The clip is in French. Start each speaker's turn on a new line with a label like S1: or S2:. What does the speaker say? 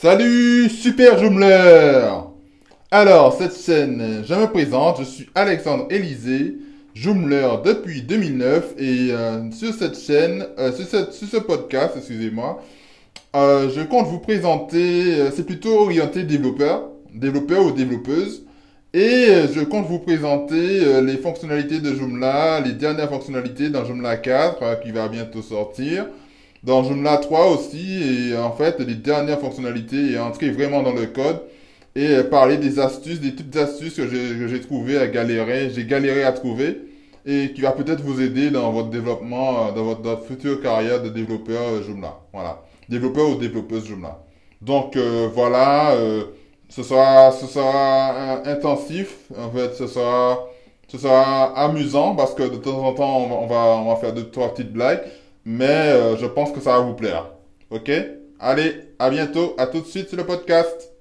S1: Salut Super Joomler Alors, cette chaîne, je me présente, je suis Alexandre Élysée, Joomler depuis 2009 et euh, sur cette chaîne, euh, sur, cette- sur ce podcast, excusez-moi, euh, je compte vous présenter, c'est plutôt orienté développeur, développeur ou développeuse, et je compte vous présenter les fonctionnalités de Joomla, les dernières fonctionnalités dans Joomla 4 euh, qui va bientôt sortir dans Joomla 3 aussi, et en fait, les dernières fonctionnalités et entrer vraiment dans le code et parler des astuces, des petites astuces que j'ai trouvées à galérer, j'ai galéré à trouver et qui va peut-être vous aider dans votre développement, euh, dans votre, votre future carrière de développeur euh, Joomla. Voilà. Développeur ou développeuse Joomla. Donc euh, voilà, ce sera, ce sera intensif, en fait, ce sera, ce sera amusant parce que de temps en temps, on va, on va, on va faire deux, trois petites blagues mais euh, je pense que ça va vous plaire. Ok? Allez, à bientôt, à tout de suite sur le podcast.